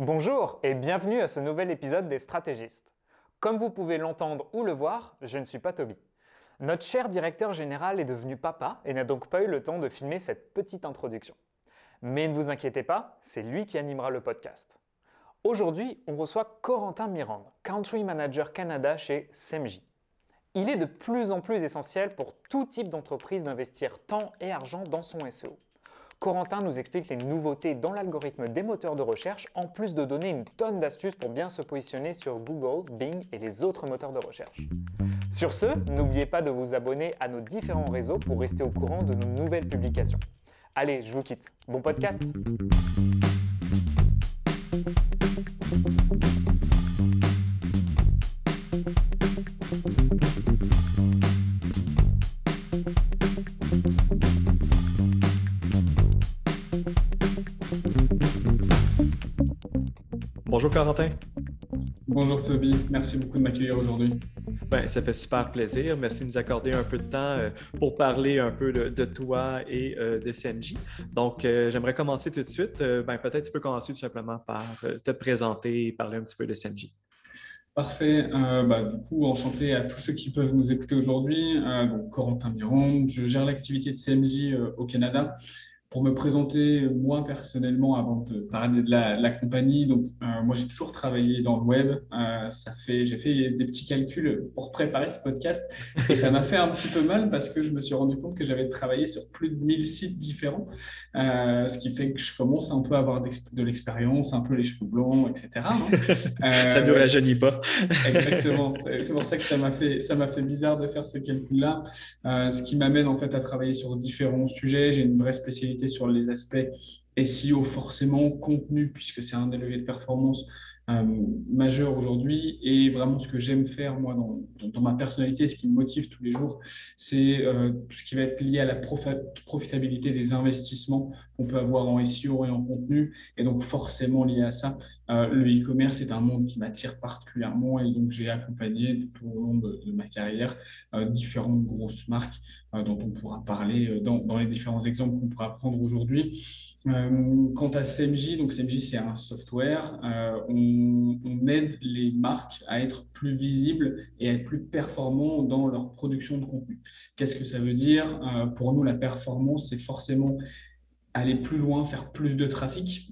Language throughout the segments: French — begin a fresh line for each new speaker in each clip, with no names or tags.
Bonjour et bienvenue à ce nouvel épisode des Stratégistes. Comme vous pouvez l'entendre ou le voir, je ne suis pas Toby. Notre cher directeur général est devenu papa et n'a donc pas eu le temps de filmer cette petite introduction. Mais ne vous inquiétez pas, c'est lui qui animera le podcast. Aujourd'hui, on reçoit Corentin Mirande, Country Manager Canada chez SEMJ. Il est de plus en plus essentiel pour tout type d'entreprise d'investir temps et argent dans son SEO. Corentin nous explique les nouveautés dans l'algorithme des moteurs de recherche, en plus de donner une tonne d'astuces pour bien se positionner sur Google, Bing et les autres moteurs de recherche. Sur ce, n'oubliez pas de vous abonner à nos différents réseaux pour rester au courant de nos nouvelles publications. Allez, je vous quitte. Bon podcast
Corentin.
Bonjour Toby, merci beaucoup de m'accueillir aujourd'hui.
Ben, ça fait super plaisir. Merci de nous accorder un peu de temps euh, pour parler un peu de, toi et euh, de CMJ. Donc, euh, j'aimerais commencer tout de suite. Ben, Peut-être tu peux commencer tout simplement par te présenter et parler un petit peu de CMJ.
Parfait. Bah, du coup, enchanté à tous ceux qui peuvent nous écouter aujourd'hui. Corentin Miron, je gère l'activité de CMJ au Canada pour me présenter moi personnellement avant de parler de la, compagnie, donc euh, moi j'ai toujours travaillé dans le web. Euh, ça fait, j'ai fait des petits calculs pour préparer ce podcast et ça m'a fait un petit peu mal parce que je me suis rendu compte que j'avais travaillé sur plus de 1000 sites différents, euh, ce qui fait que je commence un peu à avoir de l'expérience, un peu les cheveux blancs, etc.
ça ne rajeunit pas.
exactement. C'est pour ça que ça m'a fait, ça m'a fait bizarre de faire ce calcul-là, ce qui m'amène en fait à travailler sur différents sujets. J'ai une vraie spécialité sur les aspects SEO, forcément, contenu, puisque c'est un des leviers de performance majeur aujourd'hui. Et vraiment, ce que j'aime faire, moi, dans, dans, ma personnalité, ce qui me motive tous les jours, c'est euh, tout ce qui va être lié à la profitabilité des investissements qu'on peut avoir en SEO et en contenu. Et donc, forcément, lié à ça, euh, le e-commerce est un monde qui m'attire particulièrement. Et donc, j'ai accompagné tout au long de, ma carrière différentes grosses marques dont on pourra parler dans, dans les différents exemples qu'on pourra prendre aujourd'hui. Euh, quant à CMJ, donc CMJ c'est un software, euh, on, aide les marques à être plus visibles et à être plus performants dans leur production de contenu. Qu'est-ce que ça veut dire? Euh, Pour nous, la performance, c'est forcément aller plus loin, faire plus de trafic,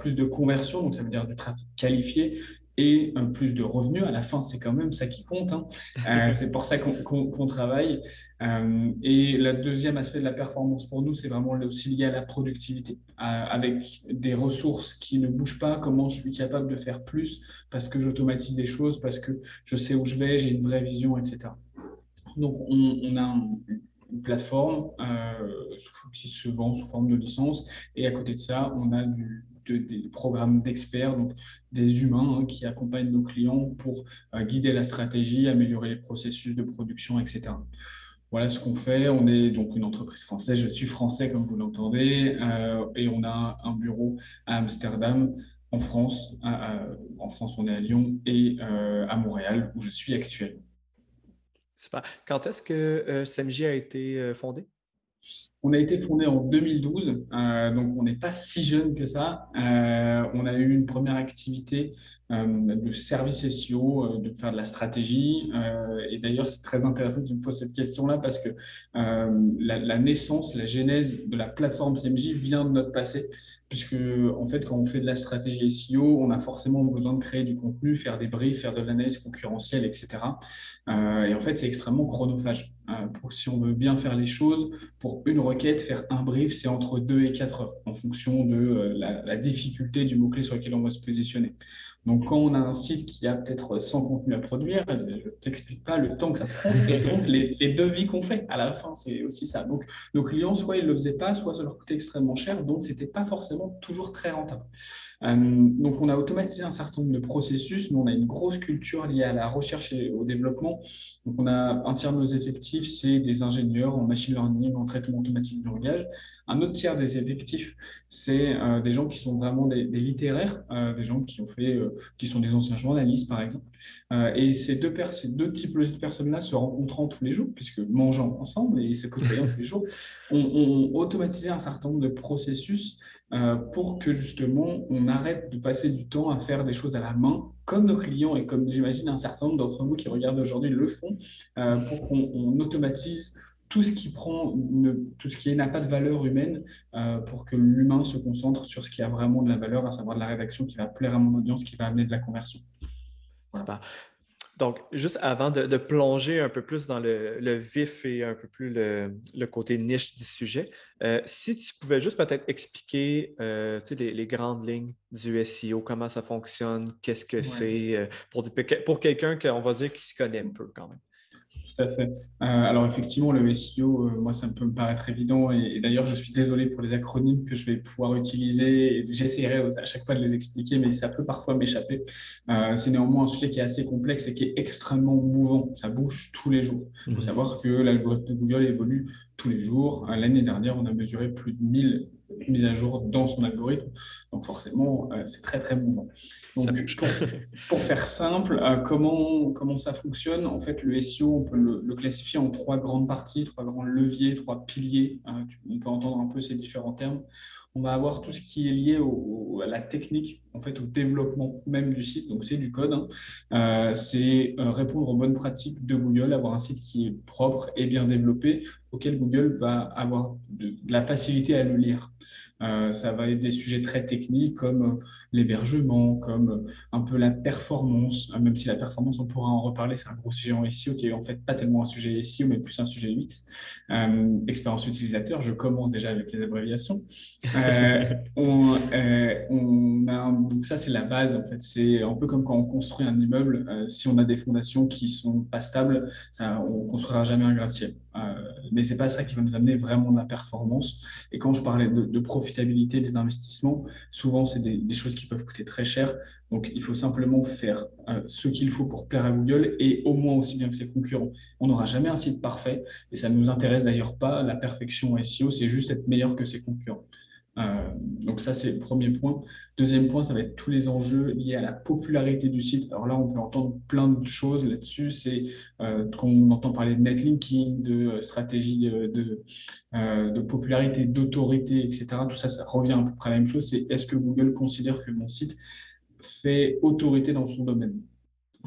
plus de conversion, donc ça veut dire du trafic qualifié, et un plus de revenus. À la fin, c'est quand même ça qui compte. Hein. Euh, c'est pour ça qu'on travaille. Euh, et le deuxième aspect de la performance pour nous, c'est vraiment aussi lié à la productivité. Euh, avec des ressources qui ne bougent pas, comment je suis capable de faire plus parce que j'automatise des choses, parce que je sais où je vais, j'ai une vraie vision, etc. Donc, on, on a une plateforme qui se vend sous forme de licence. Et à côté de ça, on a du, des programmes d'experts, donc des humains hein, qui accompagnent nos clients pour euh, guider la stratégie, améliorer les processus de production, etc. Voilà ce qu'on fait. On est donc une entreprise française. Je suis français, comme vous l'entendez, euh, et on a un bureau à Amsterdam, en France. en France, on est à Lyon et euh, à Montréal, où je suis actuellement.
Super. Quand est-ce que SMJ a été fondé?
On a été fondé en 2012, euh, donc on n'est pas si jeune que ça. Euh, on a eu une première activité euh, de service SEO, de faire de la stratégie. et d'ailleurs, c'est très intéressant que tu me poses cette question-là parce que la, naissance, la genèse de la plateforme CMJ vient de notre passé, puisque en fait, quand on fait de la stratégie SEO, on a forcément besoin de créer du contenu, faire des briefs, faire de l'analyse concurrentielle, etc. et en fait, c'est extrêmement chronophage. Pour, si on veut bien faire les choses, pour une requête, faire un brief, c'est entre 2 et 4 heures en fonction de euh, la, difficulté du mot-clé sur lequel on va se positionner. Donc, quand on a un site qui a peut-être 100 contenus à produire, je ne t'explique pas le temps que ça prend et donc les, les devis qu'on fait à la fin, c'est aussi ça. Donc, nos clients, soit ils ne le faisaient pas, soit ça leur coûtait extrêmement cher, donc ce n'était pas forcément toujours très rentable. Euh, donc, on a automatisé un certain nombre de processus. Nous, on a une grosse culture liée à la recherche et au développement. Donc, on a un tiers de nos effectifs, c'est des ingénieurs en machine learning, en traitement automatique du langage. Un autre tiers des effectifs, c'est euh, des gens qui sont vraiment des, littéraires, euh, des gens qui ont fait, qui sont des anciens journalistes, par exemple. et ces deux, ces deux typologies de personnes-là se rencontrant tous les jours, puisque mangeant ensemble et se côtoyant tous les jours, ont automatisé un certain nombre de processus pour que justement on arrête de passer du temps à faire des choses à la main, comme nos clients et comme j'imagine un certain nombre d'entre vous qui regardent aujourd'hui le font, pour qu'on automatise tout ce qui prend, tout ce qui n'a pas de valeur humaine pour que l'humain se concentre sur ce qui a vraiment de la valeur, à savoir de la rédaction qui va plaire à mon audience, qui va amener de la conversion.
Donc, juste avant de, plonger un peu plus dans le, vif et un peu plus le, côté niche du sujet, euh, si tu pouvais juste peut-être expliquer euh, les, grandes lignes du SEO, comment ça fonctionne, qu'est-ce que c'est, euh, pour, pour quelqu'un qu'on va dire qui s'y connaît un peu quand même.
Tout à fait. Euh, alors effectivement, le SEO, euh, moi, ça peut me paraître évident. Et, d'ailleurs, je suis désolé pour les acronymes que je vais pouvoir utiliser. J'essaierai à chaque fois de les expliquer, mais ça peut parfois m'échapper. Euh, c'est néanmoins un sujet qui est assez complexe et qui est extrêmement mouvant. Ça bouge tous les jours. Il faut mhm. savoir que l'algorithme de Google évolue tous les jours. L'année dernière, on a mesuré plus de 1000 mises à jour dans son algorithme. Donc forcément, c'est très, très mouvant. Donc, pour, faire simple, euh, comment, comment ça fonctionne? En fait, le SEO, on peut le, classifier en trois grandes parties, trois grands leviers, trois piliers. Hein, on peut entendre un peu ces différents termes. On va avoir tout ce qui est lié à la technique, en fait, au développement même du site. Donc, c'est du code. Hein. Euh, c'est euh, répondre aux bonnes pratiques de Google, avoir un site qui est propre et bien développé, auquel Google va avoir de la facilité à le lire. Euh, ça va être des sujets très techniques comme euh, l'hébergement, comme euh, un peu la performance, même si la performance, on pourra en reparler, c'est un gros sujet en SEO qui est en fait pas tellement un sujet SEO, mais plus un sujet UX. expérience utilisateur, je commence déjà avec les abréviations. on, donc ça, c'est la base en fait. C'est un peu comme quand on construit un immeuble. si on a des fondations qui sont pas stables, ça, on construira jamais un gratte-ciel. Mais c'est pas ça qui va nous amener vraiment de la performance. Et quand je parlais de, profitabilité des investissements, souvent, c'est des, choses qui peuvent coûter très cher. Donc, il faut simplement faire euh, ce qu'il faut pour plaire à Google et au moins aussi bien que ses concurrents. On n'aura jamais un site parfait et ça ne nous intéresse d'ailleurs pas. La perfection SEO, c'est juste être meilleur que ses concurrents. Euh, donc ça, c'est le premier point. Deuxième point, ça va être tous les enjeux liés à la popularité du site. Alors là, on peut entendre plein de choses là-dessus. C'est euh, qu'on entend parler de netlinking, de euh, stratégie de, popularité, d'autorité, etc. Tout ça, ça revient à peu près à la même chose. C'est est-ce que Google considère que mon site fait autorité dans son domaine?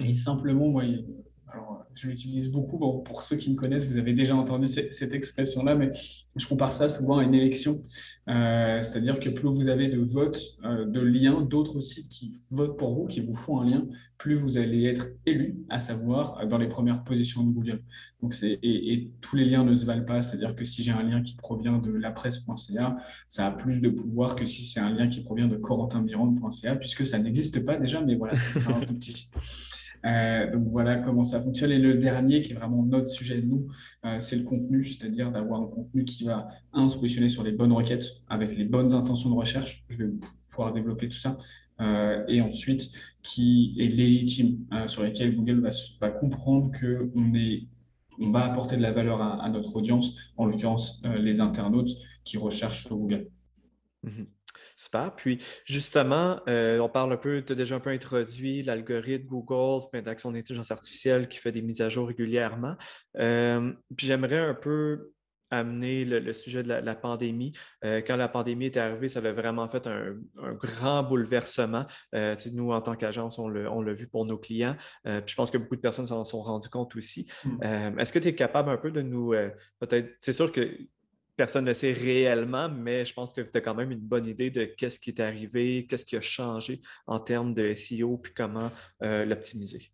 Et simplement, moi, alors, je l'utilise beaucoup. pour ceux qui me connaissent, vous avez déjà entendu cette, expression-là, mais je compare ça souvent à une élection. Euh, c'est-à-dire que plus vous avez de votes, euh, de liens, d'autres sites qui votent pour vous, qui vous font un lien, plus vous allez être élu, à savoir euh, dans les premières positions de Google. Donc et, et, tous les liens ne se valent pas. C'est-à-dire que si j'ai un lien qui provient de lapresse.ca, ça a plus de pouvoir que si c'est un lien qui provient de corentinmirande.ca, puisque ça n'existe pas déjà, mais voilà, c'est un tout petit site. Euh, donc voilà comment ça fonctionne. Et le dernier, qui est vraiment notre sujet nous, euh, c'est le contenu, c'est-à-dire d'avoir un contenu qui va, un, sur les bonnes requêtes, avec les bonnes intentions de recherche. Je vais pouvoir développer tout ça. Euh, et ensuite, qui est légitime, sur lesquels Google va, va comprendre qu'on est on va apporter de la valeur à, notre audience, en l'occurrence les internautes qui recherchent sur Google.
Mm-hmm. Super. Puis justement, euh, on parle un peu, tu as déjà un peu introduit l'algorithme Google, d'action d'intelligence artificielle qui fait des mises à jour régulièrement. Euh, puis j'aimerais un peu amener le, sujet de la, pandémie. Euh, quand la pandémie est arrivée, ça a vraiment fait un, grand bouleversement. nous, en tant qu'agence, on l'a vu pour nos clients. puis je pense que beaucoup de personnes s'en sont rendues compte aussi. Mmh. Est-ce que tu es capable un peu de nous, peut-être, c'est sûr que personne ne sait réellement, mais je pense que tu as quand même une bonne idée de qu'est-ce qui est arrivé, qu'est-ce qui a changé en termes de SEO, puis comment euh, l'optimiser.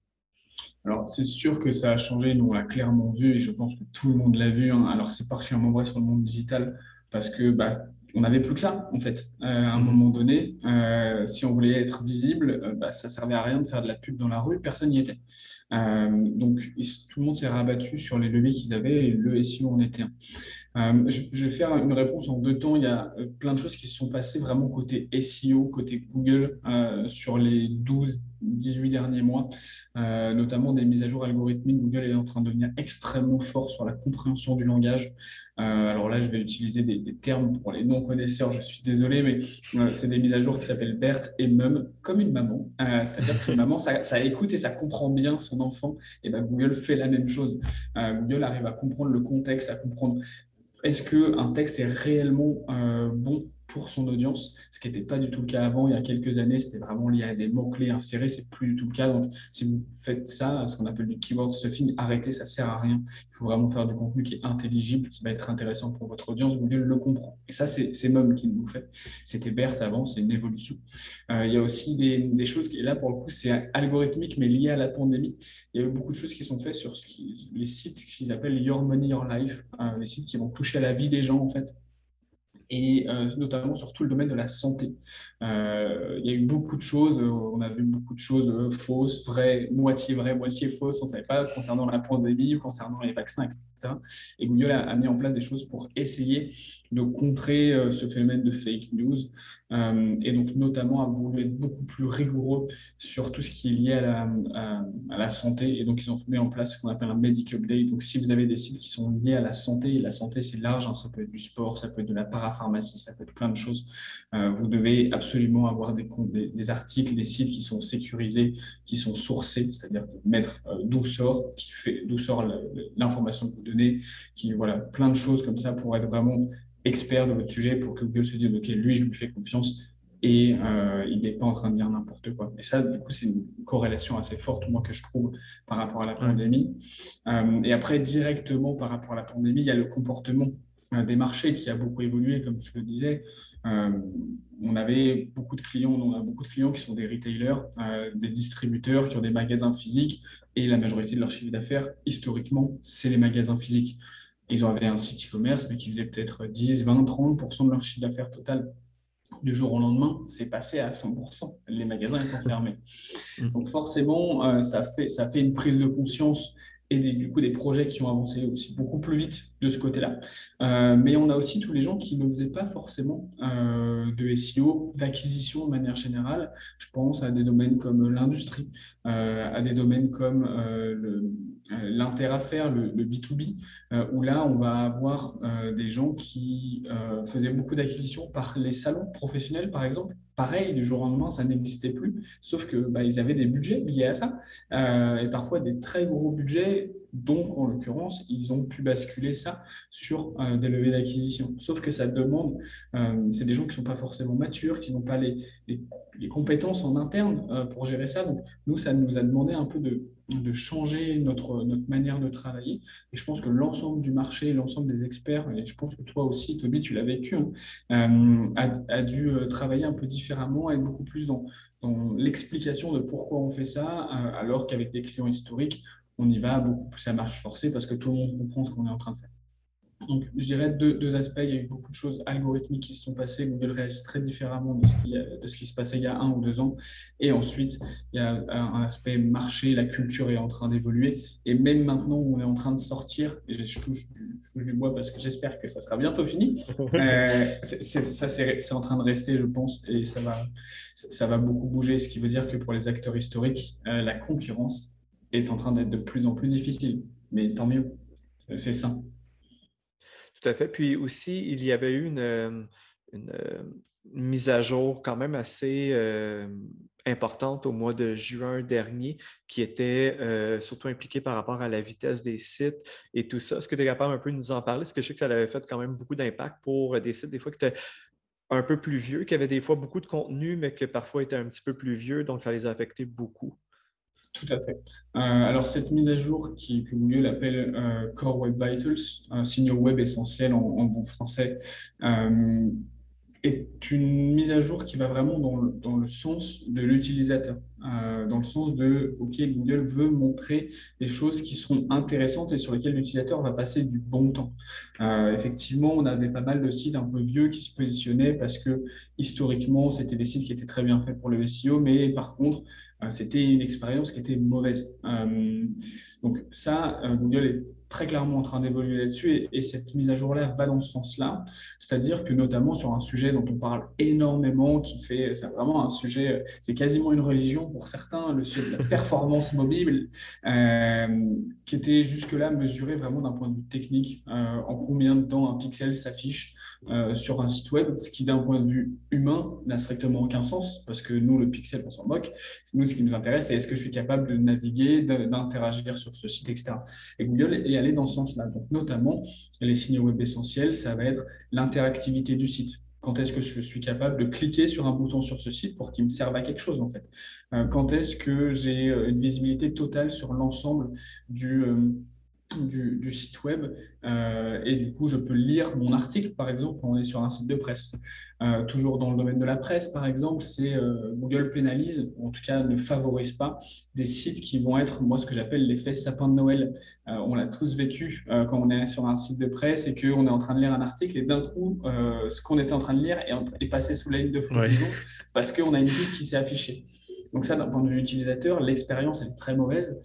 Alors, c'est sûr que ça a changé, nous on l'a clairement vu et je pense que tout le monde l'a vu. Hein. Alors, c'est particulièrement vrai sur le monde digital parce que bah, on n'avait plus que ça, en fait. Euh, à un mmh. moment donné, euh, si on voulait être visible, bah, ça servait à rien de faire de la pub dans la rue, personne n'y était. donc, tout le monde s'est rabattu sur les leviers qu'ils avaient et le SEO en était un. Euh, je, vais faire une réponse en deux temps. Il y a euh, plein de choses qui se sont passées vraiment côté SEO, côté Google euh, sur les 12-18 derniers mois, notamment des mises à jour algorithmiques. Google est en train de devenir extrêmement fort sur la compréhension du langage. alors là, je vais utiliser des, termes pour les non-connaisseurs, je suis désolé, mais c'est des mises à jour qui s'appellent BERT et MUM, comme une maman. C'est-à-dire qu'une maman, ça, ça, écoute et ça comprend bien son enfant. Et ben, Google fait la même chose. Google arrive à comprendre le contexte, à comprendre est-ce qu'un texte est réellement euh, bon pour son audience, ce qui n'était pas du tout le cas avant. Il y a quelques années, c'était vraiment lié à des mots-clés insérés. C'est plus du tout le cas. Donc, si vous faites ça, ce qu'on appelle du keyword stuffing, arrêtez, ça sert à rien. Il faut vraiment faire du contenu qui est intelligible, qui va être intéressant pour votre audience. Google le comprend. Et ça, c'est Mom qui nous fait. C'était Berthe avant, c'est une évolution. Euh, il y a aussi des, choses, et là, pour le coup, c'est algorithmique, mais lié à la pandémie. Il y a eu beaucoup de choses qui sont faites sur qui, les sites qu'ils appellent Your Money, Your Life, euh, les sites qui vont toucher à la vie des gens, en fait et euh, notamment sur tout le domaine de la santé. Euh, il y a eu beaucoup de choses, euh, on a vu beaucoup de choses fausses, vraies, moitié vraies, moitié fausses, on ne savait pas concernant la pandémie, concernant les vaccins, etc. Et Google a, mis en place des choses pour essayer de contrer ce phénomène de fake news. et donc, notamment, a voulu être beaucoup plus rigoureux sur tout ce qui est lié à la, santé. Et donc, ils ont mis en place ce qu'on appelle un Medic Update. Donc, si vous avez des sites qui sont liés à la santé, et la santé, c'est large, hein, ça peut être du sport, ça peut être de la parapharmacie, ça peut être plein de choses. Euh, vous devez absolument avoir des, des, articles, des sites qui sont sécurisés, qui sont sourcés, c'est-à-dire mettre euh, d'où sort, qui fait, d'où sort l'information que vous donnez, qui, voilà, plein de choses comme ça pour être vraiment expert de votre sujet, pour que Google se dise, OK, lui, je lui fais confiance et euh, il n'est pas en train de dire n'importe quoi. Et ça, du coup, c'est une corrélation assez forte, moi, que je trouve par rapport à la pandémie. et après, directement par rapport à la pandémie, il y a le comportement des marchés qui a beaucoup évolué, comme je le disais. Euh, on avait beaucoup de clients, on a beaucoup de clients qui sont des retailers, euh, des distributeurs qui ont des magasins physiques et la majorité de leur chiffre d'affaires, historiquement, c'est les magasins physiques. Ils avaient un site e-commerce, mais qui faisait peut-être 10, 20, 30% de leur chiffre d'affaires total. Du jour au lendemain, c'est passé à 100%, les magasins étant fermés. Mmh. Donc forcément, euh, ça, fait, ça fait une prise de conscience et du coup des projets qui ont avancé aussi beaucoup plus vite de ce côté-là. Euh, mais on a aussi tous les gens qui ne faisaient pas forcément euh, de SEO, d'acquisition de manière générale. Je pense à des domaines comme l'industrie, euh, à des domaines comme l'interaffaire, le, le, B2B, où là, on va avoir des gens qui faisaient beaucoup d'acquisitions par les salons professionnels, par exemple, pareil, du jour au lendemain, ça n'existait plus, sauf que bah, avaient des budgets liés à ça, euh, et parfois des très gros budgets, donc en l'occurrence, ils ont pu basculer ça sur euh, des levées d'acquisition. Sauf que ça demande, euh, c'est des gens qui ne sont pas forcément matures, qui n'ont pas les, compétences en interne pour gérer ça. Donc nous, ça nous a demandé un peu de de changer notre, manière de travailler. Et je pense que l'ensemble du marché, l'ensemble des experts, et je pense que toi aussi, Toby, tu l'as vécu, hein, euh, a, dû euh, travailler un peu différemment, être beaucoup plus dans, dans l'explication de pourquoi on fait ça, euh, alors qu'avec des clients historiques, on y va beaucoup plus à marche forcée parce que tout le monde comprend ce qu'on est en train de faire. Donc, je dirais deux, aspects. Il y a eu beaucoup de choses algorithmiques qui se sont passées. Google réagit très différemment de ce, qui, de ce qui se passait il y a un ou deux ans. Et ensuite, il y a un aspect marché. La culture est en train d'évoluer. Et même maintenant, on est en train de sortir, et je touche, du bois parce que j'espère que ça sera bientôt fini, euh, ça, c'est en train de rester, je pense, et ça va, ça va beaucoup bouger. Ce qui veut dire que pour les acteurs historiques, euh, la concurrence est en train d'être de plus en plus difficile. Mais tant mieux. C'est ça.
Tout à fait. Puis aussi, il y avait eu une, euh, euh, mise à jour quand même assez euh, importante au mois de juin dernier qui était surtout impliquée par rapport à la vitesse des sites et tout ça. Est-ce que tu es capable un peu de nous en parler? Parce que je sais que ça avait fait quand même beaucoup d'impact pour des sites des fois qui étaient un peu plus vieux, qui avaient des fois beaucoup de contenu, mais qui parfois étaient un petit peu plus vieux, donc ça les a affectés beaucoup.
Tout à fait. Euh, alors, cette mise à jour qui, que Google appelle euh, Core Web Vitals, un signal web essentiel en, bon français, euh, est une mise à jour qui va vraiment dans le sens de l'utilisateur, dans le sens de, OK, Google veut montrer des choses qui sont intéressantes et sur lesquelles l'utilisateur va passer du bon temps. effectivement, on avait pas mal de sites un peu vieux qui se positionnaient parce que historiquement, c'était des sites qui étaient très bien faits pour le SEO, mais par contre, euh, c'était une expérience qui était mauvaise. Euh, donc ça, euh, Google est très clairement en train d'évoluer là-dessus et, cette mise à jour-là va dans ce sens-là. C'est-à-dire que notamment sur un sujet dont on parle énormément, qui fait, c'est vraiment un sujet, c'est quasiment une religion pour certains, le sujet de la performance mobile, qui était jusque-là mesuré vraiment d'un point de vue technique, en combien de temps un pixel s'affiche euh, sur un site web, ce qui d'un point de vue humain n'a strictement aucun sens, parce que nous, le pixel, on s'en moque. Nous, ce qui nous intéresse, c'est est-ce que je suis capable de naviguer, d'interagir sur ce site, etc. Et Google est allé dans ce sens-là. Donc, notamment, les signaux web essentiels, ça va être l'interactivité du site. Quand est-ce que je suis capable de cliquer sur un bouton sur ce site pour qu'il me serve à quelque chose en fait? Quand est-ce que j'ai une visibilité totale sur l'ensemble du, du, site web euh, et du coup je peux lire mon article par exemple quand on est sur un site de presse. Euh, toujours dans le domaine de la presse par exemple, c'est euh, Google pénalise ou en tout cas ne favorise pas des sites qui vont être moi ce que j'appelle l'effet sapin de Noël. on l'a tous vécu quand on est sur un site de presse et qu'on est en train de lire un article et d'un coup ce qu'on était en train de lire est, est, passé sous la ligne de flottaison parce qu'on a une pub qui s'est affichée. Donc ça, d'un point de vue utilisateur, l'expérience est très mauvaise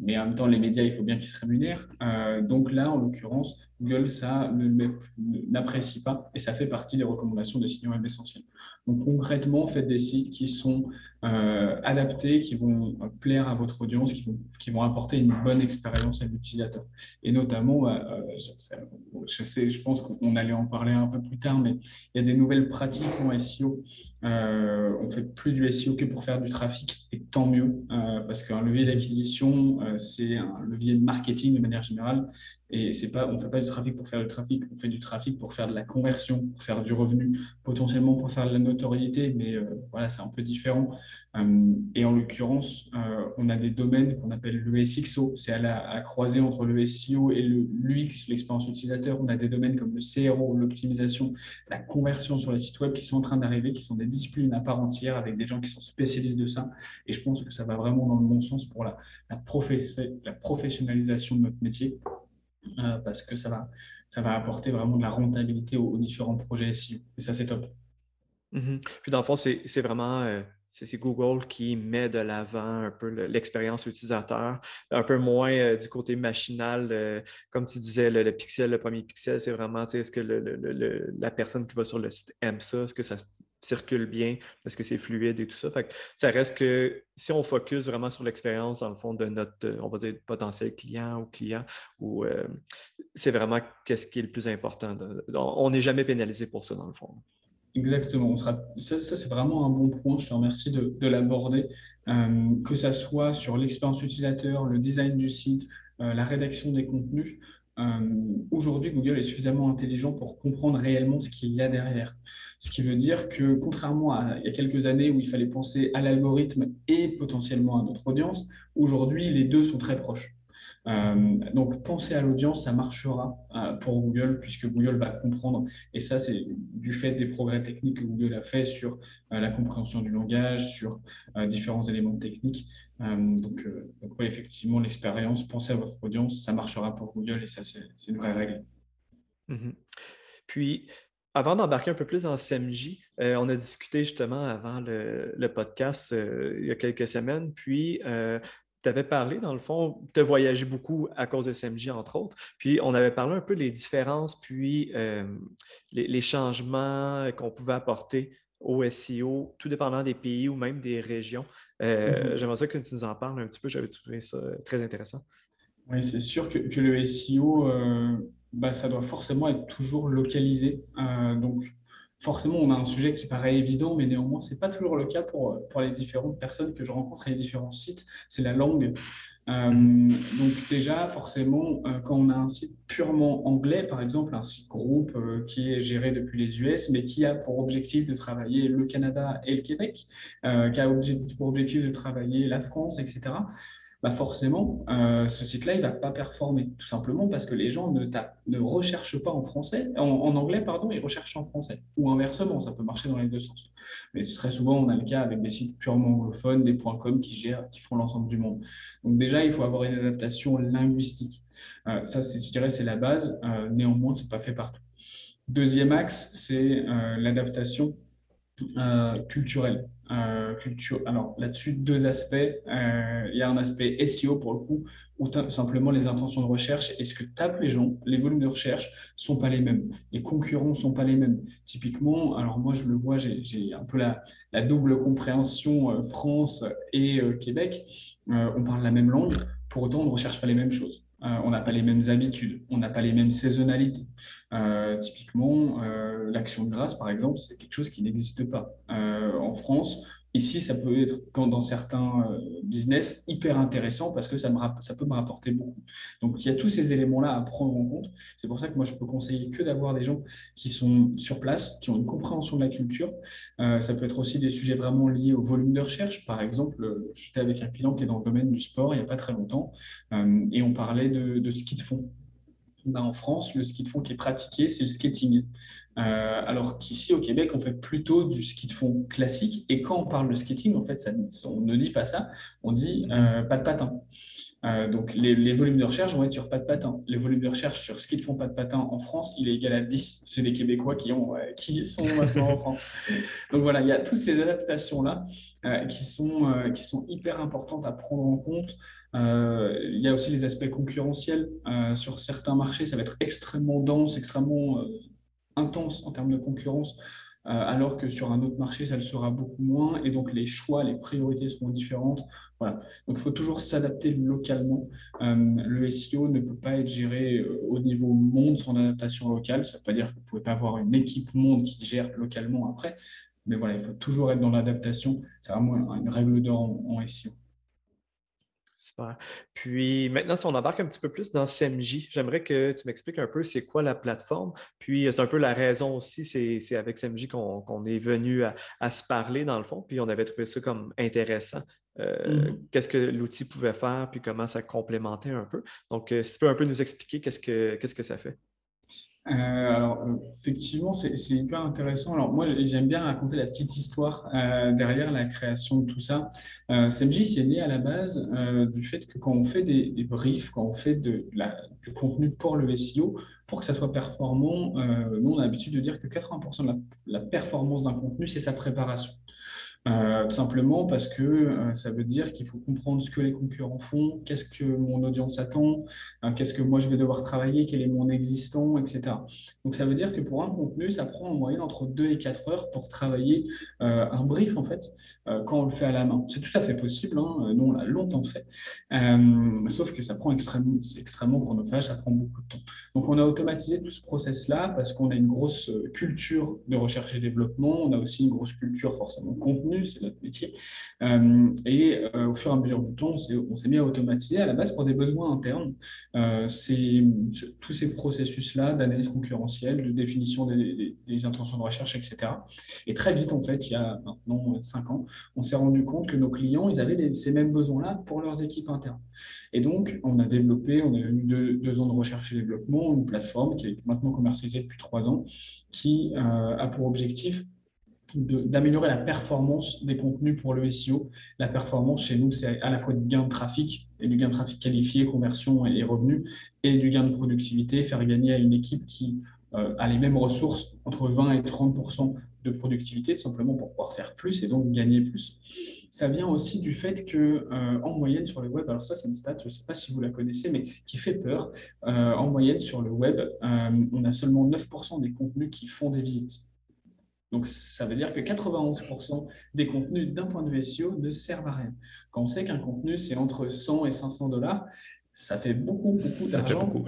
mais en même temps, les médias, il faut bien qu'ils se rémunèrent. Euh, donc là, en l'occurrence, Google, ça n'apprécie pas et ça fait partie des recommandations des signaux web essentiels. Donc concrètement, faites des sites qui sont euh, adaptés, qui vont plaire à votre audience, qui vont, apporter une bonne expérience à l'utilisateur. Et notamment, euh, je, je pense qu'on allait en parler un peu plus tard, mais il y a des nouvelles pratiques en SEO. Euh, on fait plus du SEO que pour faire du trafic, et tant mieux, euh, parce qu'un levier d'acquisition, c'est un levier de marketing de manière générale. Et c'est pas, on ne fait pas du trafic pour faire du trafic, on fait du trafic pour faire de la conversion, pour faire du revenu, potentiellement pour faire de la notoriété, mais euh, voilà, c'est un peu différent. Euh, et en l'occurrence, euh, on a des domaines qu'on appelle le SXO, c'est à la croisée entre le SEO et l'UX, l'expérience utilisateur. On a des domaines comme le CRO, l'optimisation, la conversion sur les sites web qui sont en train d'arriver, qui sont des disciplines à part entière avec des gens qui sont spécialistes de ça. Et je pense que ça va vraiment dans le bon sens pour la, la professionnalisation de notre métier. Euh, parce que ça va, ça va apporter vraiment de la rentabilité aux, différents projets SEO. Et ça, c'est top.
Mm-hmm. Puis dans le fond, c'est vraiment euh, c'est Google qui met de l'avant un peu l'expérience utilisateur, un peu moins euh, du côté machinal. Euh, comme tu disais, le, pixel, le premier pixel, c'est vraiment est-ce que la personne qui va sur le site aime ça, est-ce que ça circule bien, est-ce que c'est fluide et tout ça? Fait ça reste que si on focus vraiment sur l'expérience, dans le fond, de notre, on va dire, potentiel client ou client, ou euh, c'est vraiment qu'est-ce qui est le plus important. on n'est jamais pénalisé pour ça, dans le fond.
Exactement. ça, c'est vraiment un bon point. Je te remercie de, l'aborder. Euh, que ça soit sur l'expérience utilisateur, le design du site, euh, la rédaction des contenus. Euh, aujourd'hui, Google est suffisamment intelligent pour comprendre réellement ce qu'il y a derrière. Ce qui veut dire que, contrairement à il y a quelques années où il fallait penser à l'algorithme et potentiellement à notre audience, aujourd'hui, les deux sont très proches. Euh, donc, penser à l'audience, ça marchera euh, pour Google puisque Google va comprendre. Et ça, c'est du fait des progrès techniques que Google a fait sur euh, la compréhension du langage, sur différents éléments techniques. donc, oui, effectivement, l'expérience, penser à votre audience, ça marchera pour Google et ça, c'est une vraie règle.
Mm-hmm. Puis, avant d'embarquer un peu plus dans CMJ, on a discuté justement avant le, podcast il y a quelques semaines, puis tu avais parlé, dans le fond, tu as voyagé beaucoup à cause de SMJ, entre autres. Puis, on avait parlé un peu des différences, puis euh, les, changements qu'on pouvait apporter au SEO, tout dépendant des pays ou même des régions. Euh, mm-hmm. J'aimerais ça que tu nous en parles un petit peu. J'avais trouvé ça très intéressant.
Oui, c'est sûr que, le SEO, euh, bah, ça doit forcément être toujours localisé. donc, forcément, on a un sujet qui paraît évident, mais néanmoins, ce n'est pas toujours le cas pour, pour les différentes personnes que je rencontre et les différents sites. C'est la langue. Euh, donc déjà, forcément, euh, quand on a un site purement anglais, par exemple, un site groupe euh, qui est géré depuis les US, mais qui a pour objectif de travailler le Canada et le Québec, qui a pour objectif de travailler la France, etc., bah forcément, euh, ce site-là, il ne va pas performer, tout simplement parce que les gens ne, ne recherchent pas en français, en, anglais, pardon, ils recherchent en français. Ou inversement, ça peut marcher dans les deux sens. Mais très souvent, on a le cas avec des sites purement anglophones, des .com qui gèrent, qui font l'ensemble du monde. Donc déjà, il faut avoir une adaptation linguistique. Euh, ça, je dirais, c'est la base. Euh, néanmoins, ce n'est pas fait partout. Deuxième axe, c'est l'adaptation culturelle. Euh, culture. Alors là-dessus, deux aspects. Euh, il y a un aspect SEO pour le coup, où simplement les intentions de recherche et ce que tapent les gens, les volumes de recherche sont pas les mêmes. Les concurrents sont pas les mêmes. Typiquement, alors moi je le vois, j'ai un peu la, double compréhension euh, France et Québec. on parle la même langue, pour autant on ne recherche pas les mêmes choses. on n'a pas les mêmes habitudes, on n'a pas les mêmes saisonnalités. Typiquement, l'action de grâce, par exemple, c'est quelque chose qui n'existe pas. en France, Ici, ça peut être, quand dans certains euh, business, hyper intéressant parce que ça, peut me rapporter beaucoup. Donc, il y a tous ces éléments-là à prendre en compte. C'est pour ça que moi, je peux conseiller que d'avoir des gens qui sont sur place, qui ont une compréhension de la culture. Euh, ça peut être aussi des sujets vraiment liés au volume de recherche. Par exemple, euh, j'étais avec un client qui est dans le domaine du sport il n'y a pas très longtemps et on parlait de, de ski de fond. En France, le ski de fond qui est pratiqué, c'est le skating. Euh, alors qu'ici au Québec, on fait plutôt du ski de fond classique. Et quand on parle de skating, on ne dit pas ça, on dit euh, pas de patin. Euh, donc les, volumes de recherche vont être sur pas de patin. Les volumes de recherche sur ski de fond pas de patin en France, il est égal à 10. C'est les Québécois qui, ont, qui sont maintenant en France. Donc voilà, il y a toutes ces adaptations-là qui, sont, qui sont hyper importantes à prendre en compte. il y a aussi les aspects concurrentiels. sur certains marchés, ça va être extrêmement dense, extrêmement intense en termes de concurrence, euh, alors que sur un autre marché, ça le sera beaucoup moins. Et donc, les choix, les priorités seront différentes. Voilà. Donc, il faut toujours s'adapter localement. Euh, le SEO ne peut pas être géré euh, au niveau monde sans adaptation locale. Ça ne veut pas dire que vous ne pouvez pas avoir une équipe monde qui gère localement après. Mais voilà, il faut toujours être dans l'adaptation. C'est vraiment une règle d'or en SEO.
Super. Puis maintenant, si on embarque un petit peu plus dans CMJ, j'aimerais que tu m'expliques un peu c'est quoi la plateforme. Puis c'est un peu la raison aussi, c'est avec CMJ qu'on est venu à, se parler dans le fond. Puis on avait trouvé ça comme intéressant. Euh, mm-hmm. Qu'est-ce que l'outil pouvait faire, puis comment ça complémentait un peu. Donc, euh, si tu peux un peu nous expliquer qu'est-ce que, qu'est-ce que ça fait.
Euh, alors, euh, effectivement, c'est hyper intéressant. Alors, moi, j'aime bien raconter la petite histoire euh, derrière la création de tout ça. CMJ, c'est né à la base du fait que quand on fait des, briefs, quand on fait de, du contenu pour le SEO, pour que ça soit performant, nous, on a l'habitude de dire que 80% de la performance d'un contenu, c'est sa préparation. Euh, tout simplement parce que euh, ça veut dire qu'il faut comprendre ce que les concurrents font, qu'est-ce que mon audience attend, euh, qu'est-ce que moi je vais devoir travailler, quel est mon existant, etc. Donc ça veut dire que pour un contenu, ça prend en moyenne entre 2 et 4 heures pour travailler un brief en fait, quand on le fait à la main. C'est tout à fait possible, hein, nous on l'a longtemps fait, sauf que ça prend extrêmement, extrêmement chronophage, ça prend beaucoup de temps. Donc on a automatisé tout ce process-là parce qu'on a une grosse culture de recherche et développement, on a aussi une grosse culture forcément contenu c'est notre métier. Euh, et euh, au fur et à mesure du temps, on s'est mis à automatiser à la base pour des besoins internes. Euh, tous ces processus-là d'analyse concurrentielle, de définition des, intentions de recherche, etc. Et très vite, en fait, il y a maintenant cinq ans, on s'est rendu compte que nos clients, ils avaient ces mêmes besoins-là pour leurs équipes internes. Et donc, on a développé, on a eu deux, ans de recherche et développement, une plateforme qui est maintenant commercialisée depuis trois ans, qui a pour objectif d'améliorer la performance des contenus pour le SEO. La performance chez nous, c'est à la fois du gain de trafic et du gain de trafic qualifié, conversion et revenus, et du gain de productivité, faire gagner à une équipe qui euh, a les mêmes ressources, entre 20 et 30% de productivité, tout simplement pour pouvoir faire plus et donc gagner plus. Ça vient aussi du fait que euh, en moyenne sur le web, alors ça c'est une stat, je ne sais pas si vous la connaissez, mais qui fait peur. Euh, en moyenne sur le web, on a seulement 9% des contenus qui font des visites. Donc, ça veut dire que 91% des contenus d'un point de vue SEO ne servent à rien. Quand on sait qu'un contenu, c'est entre 100 et 500 dollars, ça fait beaucoup, beaucoup d'argent.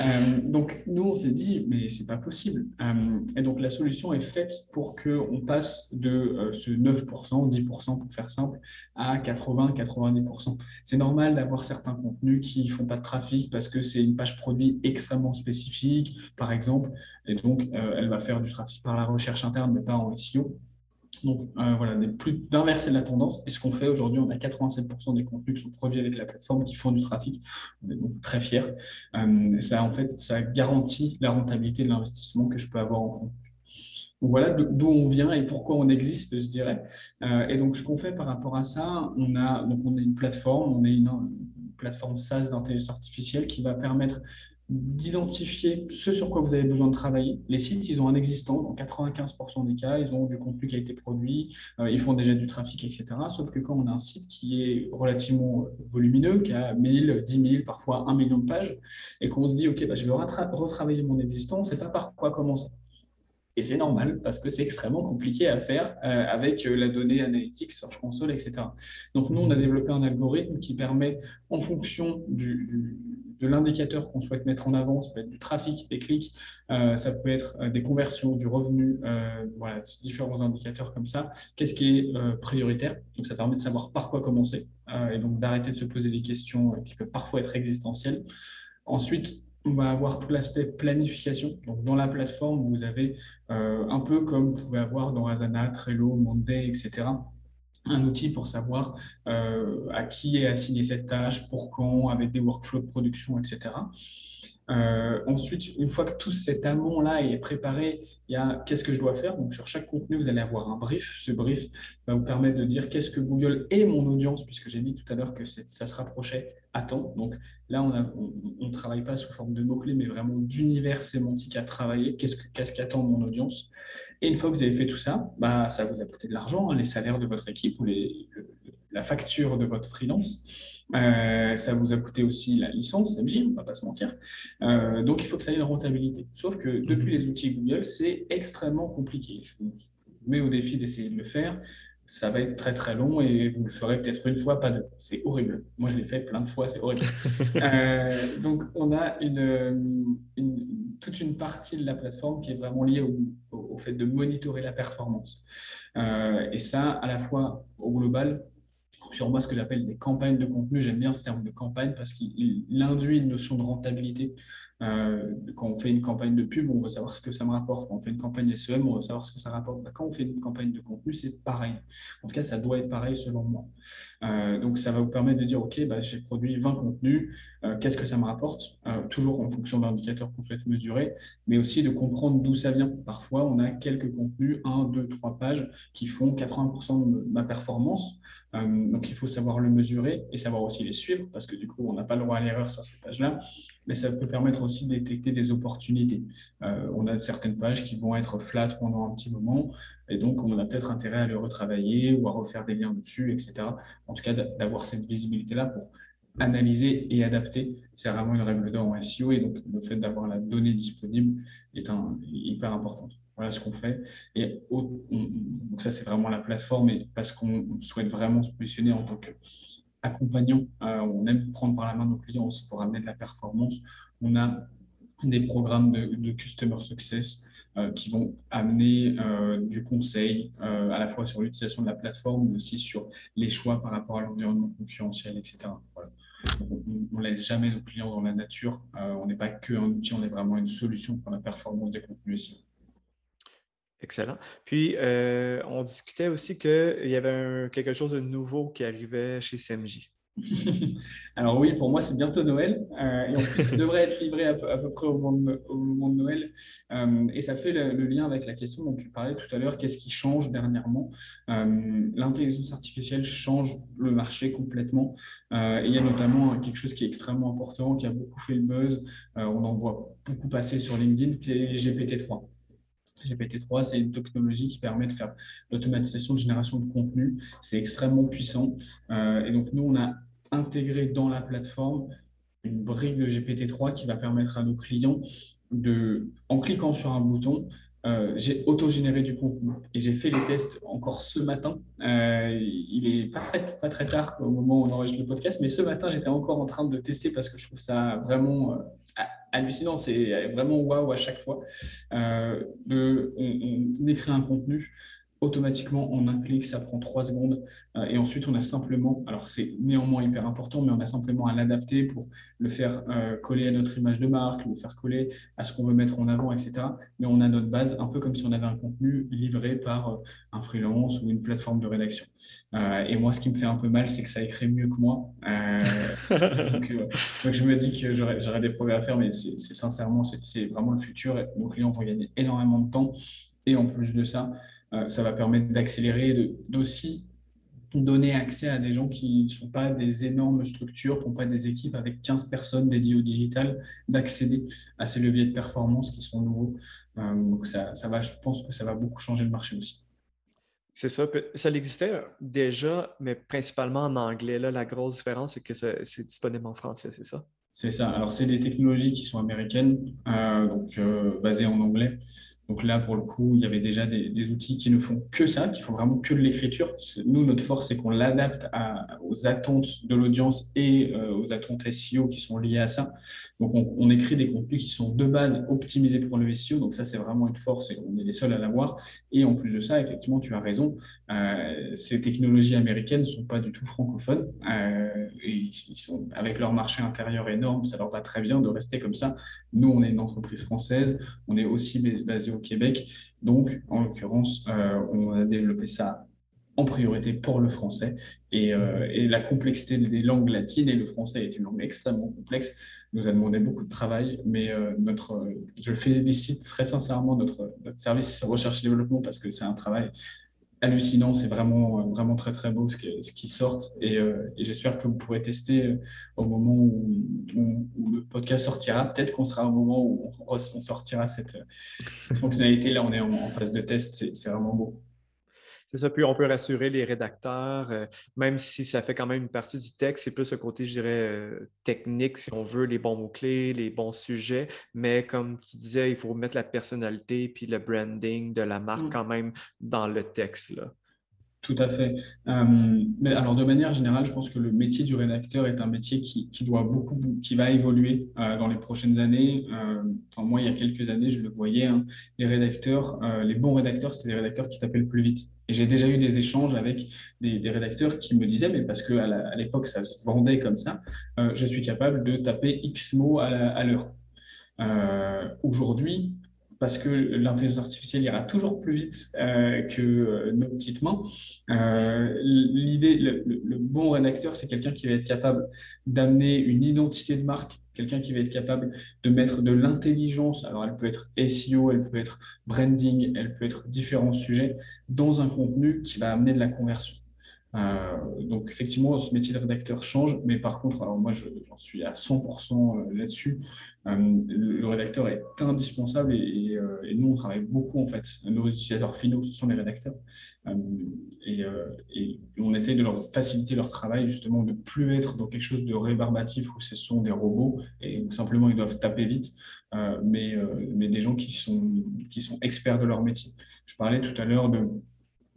Euh, donc, nous, on s'est dit, mais c'est pas possible. Euh, et donc, la solution est faite pour qu'on passe de euh, ce 9%, 10% pour faire simple, à 80, 90%. C'est normal d'avoir certains contenus qui font pas de trafic parce que c'est une page produit extrêmement spécifique, par exemple, et donc elle va faire du trafic par la recherche interne, mais pas en SEO. Donc euh, voilà, plus d'inverser la tendance. Et ce qu'on fait aujourd'hui, on a 87% des contenus qui sont produits avec la plateforme qui font du trafic. On est donc très fiers. Euh, ça, en fait, ça garantit la rentabilité de l'investissement que je peux avoir en compte. Donc voilà d'où on vient et pourquoi on existe, je dirais. Euh, et donc ce qu'on fait par rapport à ça, on a donc une plateforme, on est une plateforme SaaS d'intelligence artificielle qui va permettre d'identifier ce sur quoi vous avez besoin de travailler. Les sites, ils ont un existant, dans 95% des cas, ils ont du contenu qui a été produit, euh, ils font déjà du trafic, etc. Sauf que quand on a un site qui est relativement volumineux, qui a 1000, 10 000, parfois 1 million de pages, et qu'on se dit, OK, bah, je vais retravailler mon existant, c'est pas par quoi commencer. Et c'est normal parce que c'est extrêmement compliqué à faire euh, avec euh, la donnée analytics, Search Console, etc. Donc nous, on a développé un algorithme qui permet, en fonction du de l'indicateur qu'on souhaite mettre en avant. Ça peut être du trafic, des clics, ça peut être des conversions, du revenu, voilà, différents indicateurs comme ça. Qu'est-ce qui est prioritaire? Donc, ça permet de savoir par quoi commencer et donc d'arrêter de se poser des questions qui peuvent parfois être existentielles. Ensuite, on va avoir tout l'aspect planification. Donc, dans la plateforme, vous avez un peu comme vous pouvez avoir dans Asana, Trello, Monday, etc un outil pour savoir euh, à qui est assignée cette tâche, pour quand, avec des workflows de production, etc. Euh, ensuite, une fois que tout cet amont-là est préparé, il y a qu'est-ce que je dois faire. Donc, sur chaque contenu, vous allez avoir un brief. Ce brief va vous permettre de dire qu'est-ce que Google et mon audience, puisque j'ai dit tout à l'heure que ça se rapprochait, attend. Donc là, on ne travaille pas sous forme de mots-clés, mais vraiment d'univers sémantique à travailler. Qu'est-ce qu'attend mon audience? Et une fois que vous avez fait tout ça, bah, ça vous a coûté de l'argent, hein, les salaires de votre équipe ou les, la facture de votre freelance. Euh, ça vous a coûté aussi la licence MJ, on ne va pas se mentir. Euh, donc, il faut que ça ait une rentabilité. Sauf que depuis mhm. les outils Google, c'est extrêmement compliqué. Je vous mets au défi d'essayer de le faire. Ça va être très très long et vous le ferez peut-être une fois, pas deux. C'est horrible. Moi, je l'ai fait plein de fois, c'est horrible. Euh, donc, on a une, toute une partie de la plateforme qui est vraiment liée au, au fait de monitorer la performance. et ça, à la fois au global, sur moi ce que j'appelle des campagnes de contenu. J'aime bien ce terme de campagne parce qu'il induit une notion de rentabilité. Euh, quand on fait une campagne de pub, on veut savoir ce que ça me rapporte. Quand on fait une campagne SEM, on veut savoir ce que ça rapporte. Bah, quand on fait une campagne de contenu, c'est pareil. En tout cas, ça doit être pareil selon moi. Euh, donc, ça va vous permettre de dire, OK, bah, j'ai produit 20 contenus, euh, qu'est-ce que ça me rapporte? Toujours en fonction de l'indicateur qu'on souhaite mesurer, mais aussi de comprendre d'où ça vient. Parfois, on a quelques contenus, 1, 2, 3 pages, qui font 80% de ma performance. Donc, il faut savoir le mesurer et savoir aussi les suivre, parce que du coup, on n'a pas le droit à l'erreur sur ces pages-là, mais ça peut permettre aussi de détecter des opportunités. Euh, on a certaines pages qui vont être flat pendant un petit moment, et donc on a peut-être intérêt à le retravailler ou à refaire des liens dessus, etc. En tout cas, d'avoir cette visibilité-là pour analyser et adapter, c'est vraiment une règle d'or en SEO, et donc le fait d'avoir la donnée disponible est hyper importante. Voilà ce qu'on fait. Et donc ça, c'est vraiment la plateforme, et parce qu'on souhaite vraiment se positionner en tant que accompagnant. Euh, on aime prendre par la main nos clients aussi pour amener de la performance. On a des programmes de, customer success euh, qui vont amener euh, du conseil à la fois sur l'utilisation de la plateforme, mais aussi sur les choix par rapport à l'environnement concurrentiel, etc. On ne laisse jamais nos clients dans la nature. on n'est pas que un outil, on est vraiment une solution pour la performance des contenus
Excellent. Puis, euh, on discutait aussi qu'il y avait quelque chose de nouveau qui arrivait chez CMJ.
Alors oui, pour moi, c'est bientôt Noël. Euh, et ça devrait être livré à peu, près au moment de, Noël. Euh, et ça fait le, lien avec la question dont tu parlais tout à l'heure, qu'est-ce qui change dernièrement? L'intelligence artificielle change le marché complètement. et il y a notamment quelque chose qui est extrêmement important, qui a beaucoup fait le buzz. on en voit beaucoup passer sur LinkedIn, qui est GPT-3. GPT-3, c'est une technologie qui permet de faire l'automatisation de génération de contenu. C'est extrêmement puissant. Euh, et donc, nous, on a intégré dans la plateforme une brique de GPT-3 qui va permettre à nos clients de, en cliquant sur un bouton, euh, j'ai auto-généré du contenu et j'ai fait les tests encore ce matin. Euh, il est pas très, pas très tard au moment où on enregistre le podcast, mais ce matin, j'étais encore en train de tester parce que je trouve ça vraiment hallucinant, c'est vraiment waouh à chaque fois. Euh, on, écrit un contenu, automatiquement en un clic, ça prend trois secondes. Euh, et ensuite, on a simplement, alors c'est néanmoins hyper important, mais on a simplement à l'adapter pour le faire euh, coller à notre image de marque, le faire coller à ce qu'on veut mettre en avant, etc. Mais on a notre base, un peu comme si on avait un contenu livré par euh, un freelance ou une plateforme de rédaction. et moi, ce qui me fait un peu mal, c'est que ça écrit mieux que moi. donc, donc, je me dis que j'aurais des progrès à faire, mais c'est sincèrement, c'est vraiment le futur. Nos clients vont gagner énormément de temps. Et en plus de ça, euh, ça va permettre d'accélérer, d'aussi donner accès à des gens qui ne sont pas des énormes structures, qui n'ont pas des équipes avec 15 personnes dédiées au digital, d'accéder à ces leviers de performance qui sont nouveaux. Euh, donc ça, ça, va, je pense que ça va beaucoup changer le marché aussi.
C'est ça. Ça existait déjà, mais principalement en anglais. Là, la grosse différence, c'est que c'est disponible en français, c'est ça?
C'est ça. Alors, c'est des technologies qui sont américaines, euh, donc basées en anglais. Donc là, pour le coup, il y avait déjà des, outils qui ne font que ça, qui font vraiment que de l'écriture. Nous, notre force, c'est qu'on l'adapte aux attentes de l'audience et euh, aux attentes SEO qui sont liées à ça. Donc, on, écrit des contenus qui sont de base optimisés pour le SEO. Donc, ça, c'est vraiment une force et on est les seuls à l'avoir. Et en plus de ça, effectivement, tu as raison, euh, ces technologies américaines ne sont pas du tout francophones. Euh, et ils sont, avec leur marché intérieur énorme, ça leur va très bien de rester comme ça. Nous, on est une entreprise française, on est aussi basé Québec. Donc, en l'occurrence, euh, on a développé ça en priorité pour le français. Et, et, la complexité des langues latines, et le français est une langue extrêmement complexe, nous a demandé beaucoup de travail, mais euh, notre, euh, je félicite très sincèrement notre, notre service recherche et développement parce que c'est un travail hallucinant, c'est vraiment, euh, vraiment très très beau ce qui, ce qui sort et, et j'espère que vous pourrez tester au moment où, le podcast sortira. Peut-être qu'on sera au moment où on, sortira cette, fonctionnalité. Là, on est en phase de test, c'est vraiment beau.
C'est ça, puis on peut rassurer les rédacteurs, euh, même si ça fait quand même une partie du texte, c'est plus ce côté, je dirais, euh, technique, si on veut, les bons mots-clés, les bons sujets, mais comme tu disais, il faut mettre la personnalité puis le branding de la marque mm. quand même dans le texte. Là.
Tout à fait. Euh, mais alors, de manière générale, je pense que le métier du rédacteur est un métier qui, doit beaucoup, qui va évoluer dans les prochaines années. enfin, moi, il y a quelques années, je le voyais, hein, les rédacteurs, les bons rédacteurs, c'était des rédacteurs qui t'appellent plus vite. Et j'ai déjà eu des échanges avec des, rédacteurs qui me disaient, mais parce qu'à l'époque, ça se vendait comme ça, euh, je suis capable de taper X mots à l'heure. Euh, aujourd'hui, parce que l'intelligence artificielle ira toujours plus vite euh, que nos petites mains. L'idée, le, bon rédacteur, c'est quelqu'un qui va être capable d'amener une identité de marque quelqu'un qui va être capable de mettre de l'intelligence, alors elle peut être SEO, elle peut être branding, elle peut être différents sujets, dans un contenu qui va amener de la conversion. Euh, donc effectivement, ce métier de rédacteur change, mais par contre, alors moi j'en suis à 100% euh, là-dessus. Euh, le, rédacteur est indispensable et, nous on travaille beaucoup en fait. Nos utilisateurs finaux, ce sont les rédacteurs et, on essaye de leur faciliter leur travail justement de plus être dans quelque chose de rébarbatif où ce sont des robots et où simplement ils doivent taper vite, mais, des gens qui sont experts de leur métier. Je parlais tout à l'heure de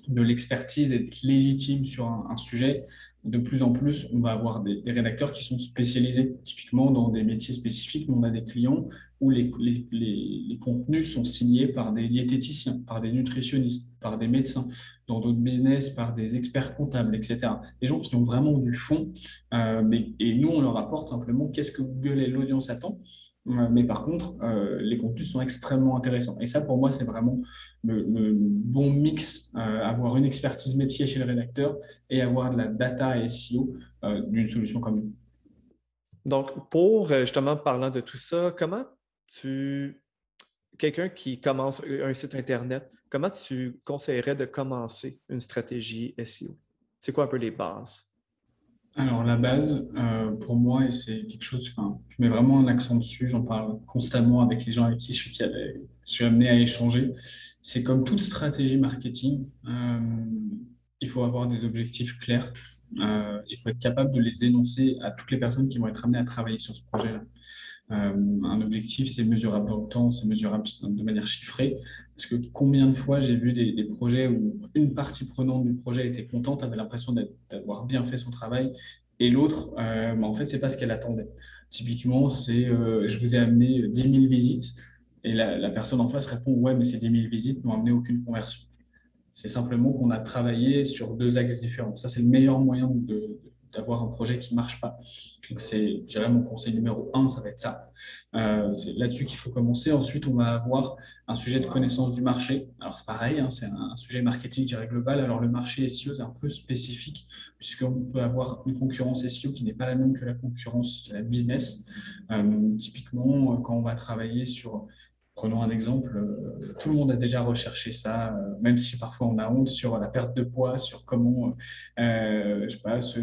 de l'expertise, être légitime sur un, sujet, de plus en plus, on va avoir des, rédacteurs qui sont spécialisés, typiquement dans des métiers spécifiques. on a des clients où les, les, contenus sont signés par des diététiciens, par des nutritionnistes, par des médecins, dans d'autres business, par des experts comptables, etc. Des gens qui ont vraiment du fond. Euh, mais, et nous, on leur apporte simplement qu'est-ce que Google et l'audience attend. Euh, mais par contre, euh, les contenus sont extrêmement intéressants. Et ça, pour moi, c'est vraiment le, bon mix, euh, avoir une expertise métier chez le rédacteur et avoir de la data SEO d'une solution comme nous.
Donc, pour justement parlant de tout ça, comment tu, quelqu'un qui commence un site Internet, comment tu conseillerais de commencer une stratégie SEO? C'est quoi un peu les bases?
Alors, la base, euh, pour moi, et c'est quelque chose, je mets vraiment un accent dessus, j'en parle constamment avec les gens avec qui je suis, je suis amené à échanger. C'est comme toute stratégie marketing, euh, il faut avoir des objectifs clairs, euh, il faut être capable de les énoncer à toutes les personnes qui vont être amenées à travailler sur ce projet-là. Euh, un objectif, c'est mesurable le temps, c'est mesurable de manière chiffrée. Parce que combien de fois j'ai vu des, projets où une partie prenante du projet était contente, avait l'impression d'avoir bien fait son travail, et l'autre, euh, bah, en fait, c'est pas ce qu'elle attendait. Typiquement, c'est euh, je vous ai amené 10 000 visites, et la personne en face répond ouais, mais ces 10 000 visites n'ont amené aucune conversion. C'est simplement qu'on a travaillé sur deux axes différents. Ça, c'est le meilleur moyen de, d'avoir un projet qui ne marche pas. Donc, c'est, je dirais, mon conseil numéro un, ça va être ça. Euh, c'est là-dessus qu'il faut commencer. Ensuite, on va avoir un sujet de connaissance du marché. Alors, c'est pareil, hein, c'est un, sujet marketing, je dirais, global. Alors, le marché SEO, c'est un peu spécifique, puisqu'on peut avoir une concurrence SEO qui n'est pas la même que la concurrence business. Euh, typiquement, quand on va travailler sur Prenons un exemple, euh, tout le monde a déjà recherché ça, euh, même si parfois on a honte sur la perte de poids, sur comment, euh, je sais pas, se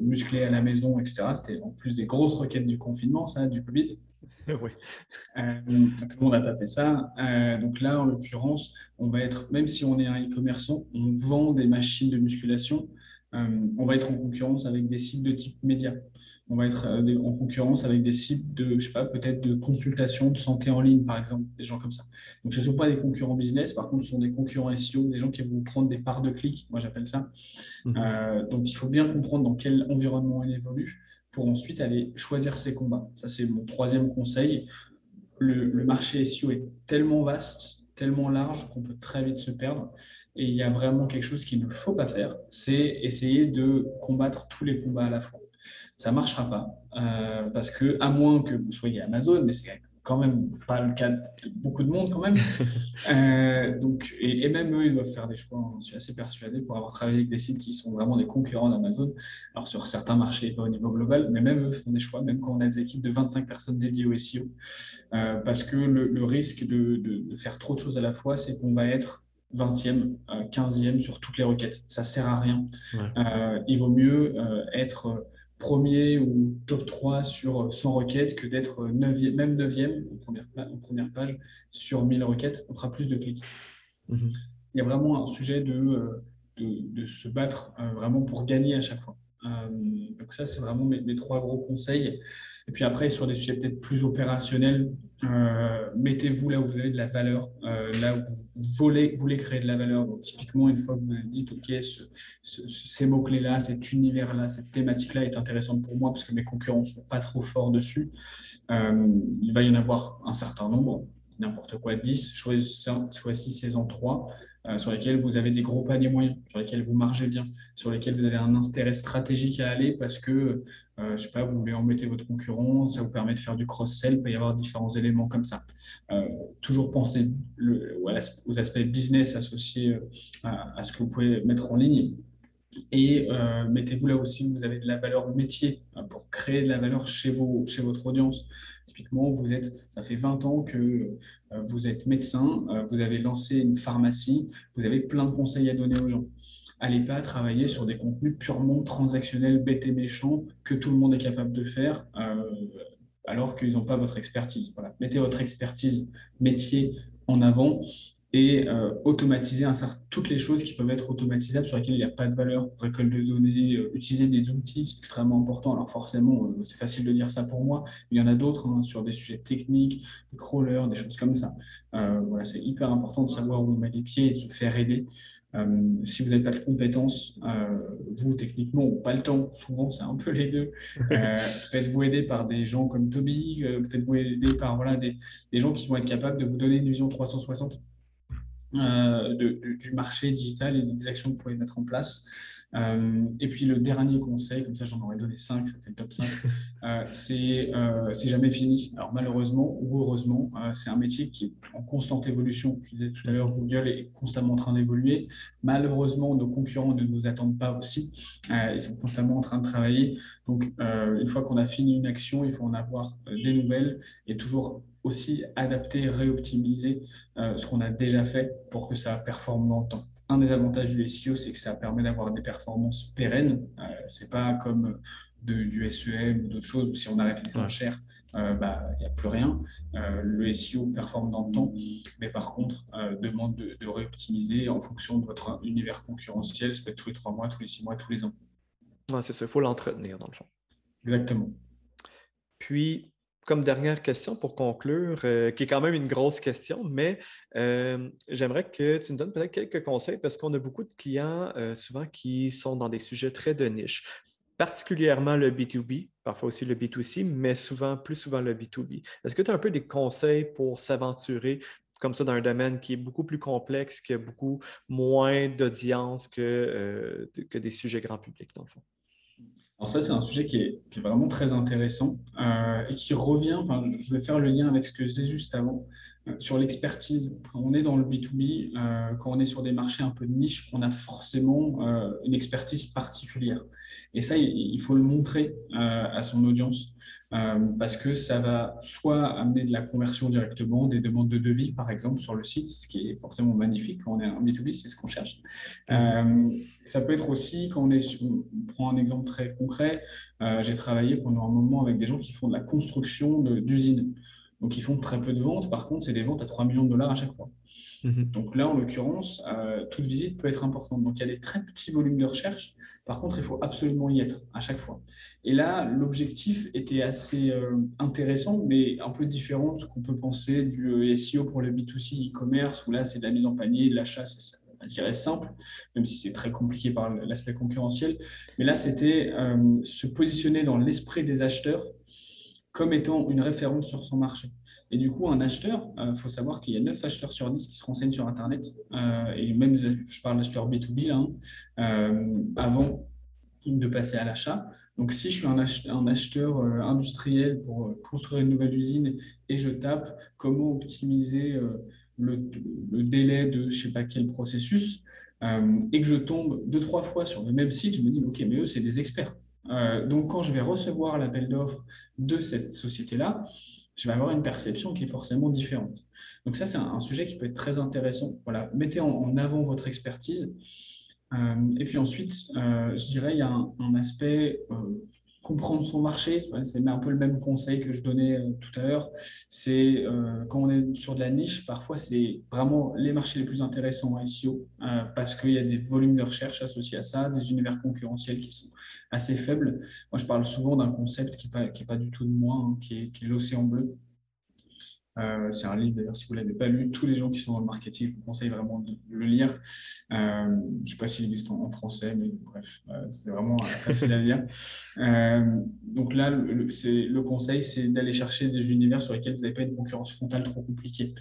muscler à la maison, etc. C'était en plus des grosses requêtes du confinement, ça, du Covid. oui. tout le monde a tapé ça. donc là, en l'occurrence, on va être, même si on est un e-commerçant, on vend des machines de musculation on va être en concurrence avec des sites de type média. On va être en concurrence avec des sites de, je sais pas, peut-être de consultation de santé en ligne, par exemple, des gens comme ça. Donc, ce ne sont pas des concurrents business, par contre, ce sont des concurrents SEO, des gens qui vont prendre des parts de clics, moi j'appelle ça. Mhm. donc, il faut bien comprendre dans quel environnement on évolue pour ensuite aller choisir ses combats. Ça, c'est mon troisième conseil. Le, marché SEO est tellement vaste, tellement large qu'on peut très vite se perdre. Et il y a vraiment quelque chose qu'il ne faut pas faire, c'est essayer de combattre tous les combats à la fois. Ça ne marchera pas, euh, parce que, à moins que vous soyez Amazon, mais c'est quand même quand même pas le cas de beaucoup de monde quand même. Euh, donc, et, même eux, ils doivent faire des choix. Je suis assez persuadé pour avoir travaillé avec des sites qui sont vraiment des concurrents d'Amazon. Alors sur certains marchés, pas au niveau global, mais même eux font des choix, même quand on a des équipes de 25 personnes dédiées au SEO. Euh, parce que le, risque de, de, faire trop de choses à la fois, c'est qu'on va être 20e, 15e euh, sur toutes les requêtes. Ça sert à rien. il vaut mieux être premier ou top 3 sur 100 requêtes que d'être même 9e en première, en première page sur 1000 requêtes. On fera plus de clics. Mhm. Il y a vraiment un sujet de, euh, de, se battre euh, vraiment pour gagner à chaque fois. Euh, donc ça, c'est vraiment mes, trois gros conseils. Et puis après, sur des sujets peut-être plus opérationnels, mettez-vous là où vous avez de la valeur, là où vous voulez, créer de la valeur. Donc typiquement, une fois que vous avez dit, OK, ces mots-clés-là, cet univers-là, cette thématique-là est intéressante pour moi parce que mes concurrents ne sont pas trop forts dessus, il va y en avoir un certain nombre n'importe quoi 10, choisissez saison 3 euh, sur lesquels vous avez des gros paniers moyens, sur lesquels vous margez bien, sur lesquels vous avez un intérêt stratégique à aller parce que, euh, je sais pas, vous voulez embêter votre concurrent, ça vous permet de faire du cross-sell, il peut y avoir différents éléments comme ça. Euh, toujours penser aux aspects business associés à, à, ce que vous pouvez mettre en ligne. Et mettez-vous là aussi où vous avez de la valeur métier pour créer de la valeur chez, vos, chez votre audience Typiquement, vous êtes, ça fait 20 ans que euh, vous êtes médecin, euh, vous avez lancé une pharmacie, vous avez plein de conseils à donner aux gens. Allez pas travailler sur des contenus purement transactionnels, bêtes et méchants, que tout le monde est capable de faire, euh, alors qu'ils n'ont pas votre expertise. Voilà. Mettez votre expertise métier en avant et euh, automatiser un certain, toutes les choses qui peuvent être automatisables sur lesquelles il n'y a pas de valeur, récolte de données, euh, utiliser des outils, c'est extrêmement important. Alors forcément, euh, c'est facile de dire ça pour moi, mais il y en a d'autres hein, sur des sujets techniques, des crawlers, des choses comme ça. voilà, c'est hyper important de savoir où on met les pieds et de se faire aider. si vous n'avez pas de compétences, vous, techniquement, ou pas le temps, souvent c'est un peu les deux, faites-vous aider par des gens comme Toby, faites-vous aider par voilà, des, des gens qui vont être capables de vous donner une vision 360 euh, du marché digital et des actions que vous pouvez mettre en place. Euh, et puis le dernier conseil, comme ça j'en aurais donné 5, ça fait le top 5, euh, c'est jamais fini. Alors malheureusement ou heureusement, c'est un métier qui est en constante évolution. Je disais tout à l'heure, Google est constamment en train d'évoluer. Malheureusement, nos concurrents ne nous attendent pas aussi. ils sont constamment en train de travailler. Donc une fois qu'on a fini une action, il faut en avoir des nouvelles et toujours aussi adapter, réoptimiser euh, ce qu'on a déjà fait pour que ça performe dans le temps. Un des avantages du SEO, c'est que ça permet d'avoir des performances pérennes. Euh, c'est pas comme du SEM ou d'autres choses où si on arrête les enchères, euh, bah, il n'y a plus rien. le SEO performe dans le temps, mais par contre, demande de, réoptimiser en fonction de votre univers concurrentiel. Ça peut être tous les trois mois, tous les six mois, tous les ans.
c'est ça, il faut l'entretenir dans le fond.
Exactement.
Puis, comme dernière question pour conclure, euh, qui est quand même une grosse question, mais euh, j'aimerais que tu nous donnes peut-être quelques conseils parce qu'on a beaucoup de clients euh, souvent qui sont dans des sujets très de niche, particulièrement le B2B, parfois aussi le B2C, mais souvent, plus souvent le B2B. Est-ce que tu as un peu des conseils pour s'aventurer comme ça dans un domaine qui est beaucoup plus complexe, qui a beaucoup moins d'audience que, que des sujets grand public, dans le fond?
Alors ça, c'est un sujet qui est, vraiment très intéressant euh, et qui revient, enfin, je vais faire le lien avec ce que je disais juste avant, sur l'expertise. Quand on est dans le B2B, euh, quand on est sur des marchés un peu de niche, on a forcément une expertise particulière. Et ça, il faut le montrer à son audience. Euh, parce que ça va soit amener de la conversion directement, des demandes de devis, par exemple, sur le site, ce qui est forcément magnifique quand on est un B2B, c'est ce qu'on cherche. Euh, ça peut être aussi, quand on est, sur, on prend un exemple très concret, euh, j'ai travaillé pendant un moment avec des gens qui font de la construction d'usines. Donc, ils font très peu de ventes. Par contre, c'est des ventes à 3 millions de dollars à chaque fois. Mhm. Donc là, en l'occurrence, euh, toute visite peut être importante. Donc il y a des très petits volumes de recherche. Par contre, il faut absolument y être à chaque fois. Et là, l'objectif était assez euh, intéressant, mais un peu différent de ce qu'on peut penser du euh, SEO pour le B2C e-commerce, où là, c'est de la mise en panier, de l'achat, je dirais simple, même si c'est très compliqué par l'aspect concurrentiel. Mais là, c'était se positionner dans l'esprit des acheteurs comme étant une référence sur son marché. Et du coup, un acheteur, il euh, faut savoir qu'il y a 9 acheteurs sur 10 qui se renseignent sur Internet, euh, et même, je parle d'acheteur B2B, là, hein, euh, avant de passer à l'achat. Donc, si je suis un acheteur, industriel pour construire une nouvelle usine et je tape comment optimiser le, délai de je ne sais pas quel processus, et que je tombe deux, trois fois sur le même site, je me dis, OK, mais eux, c'est des experts. Donc, quand je vais recevoir l'appel d'offres de cette société-là, je vais avoir une perception qui est forcément différente. Donc ça, c'est un, sujet qui peut être très intéressant. Voilà, mettez en, avant votre expertise. Euh, et puis ensuite, euh, je dirais, il y a un, aspect euh, comprendre son marché. C'est un peu le même conseil que je donnais tout à l'heure. C'est quand on est sur de la niche, parfois c'est vraiment les marchés les plus intéressants en SEO parce qu'il y a des volumes de recherche associés à ça, des univers concurrentiels qui sont assez faible. Moi, je parle souvent d'un concept qui n'est pas, pas, du tout de moi, hein, qui est, l'océan bleu. Euh, c'est un livre, d'ailleurs, si vous ne l'avez pas lu, tous les gens qui sont dans le marketing, je vous conseille vraiment de, le lire. Euh, je ne sais pas s'il existe en, français, mais bref, euh, c'est vraiment facile à lire. donc là, le, le conseil, c'est d'aller chercher des univers sur lesquels vous n'avez pas une concurrence frontale trop compliquée.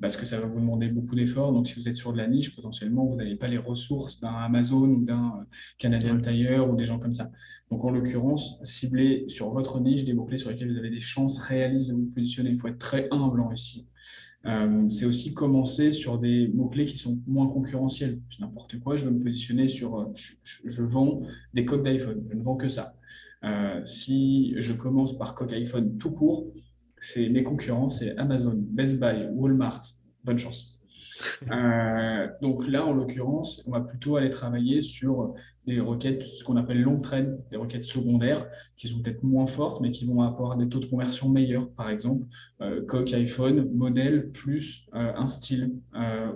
Parce que ça va vous demander beaucoup d'efforts. Donc, si vous êtes sur de la niche, potentiellement, vous n'avez pas les ressources d'un Amazon ou d'un Canadian Tire ou des gens comme ça. Donc, en l'occurrence, ciblez sur votre niche des mots-clés sur lesquels vous avez des chances réalistes de vous positionner. Il faut très humble en ici. Euh, c'est aussi commencer sur des mots-clés qui sont moins concurrentiels. N'importe quoi, je veux me positionner sur je, vends des coques d'iPhone, je ne vends que ça. si je commence par coque iPhone tout court, c'est mes concurrents, c'est Amazon, Best Buy, Walmart. Bonne chance. Euh, donc là, en l'occurrence, on va plutôt aller travailler sur des requêtes, ce qu'on appelle long train, des requêtes secondaires, qui sont peut-être moins fortes, mais qui vont avoir des taux de conversion meilleurs. Par exemple, euh, coque iPhone, modèle plus euh, un style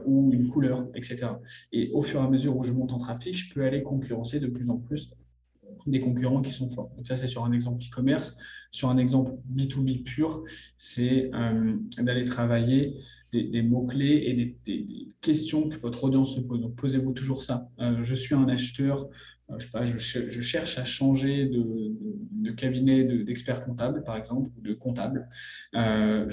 ou une couleur, etc. Et au fur et à mesure où je monte en trafic, je peux aller concurrencer de plus en plus des concurrents qui sont forts. Donc ça, c'est sur un exemple e-commerce. Sur un exemple B2B pur, c'est d'aller travailler des, mots-clés et des, questions que votre audience se pose. Donc posez-vous toujours ça. Euh, je suis un acheteur euh, je, pas, je, cherche à changer de, cabinet d'expert comptable, par exemple, ou de comptable. Euh,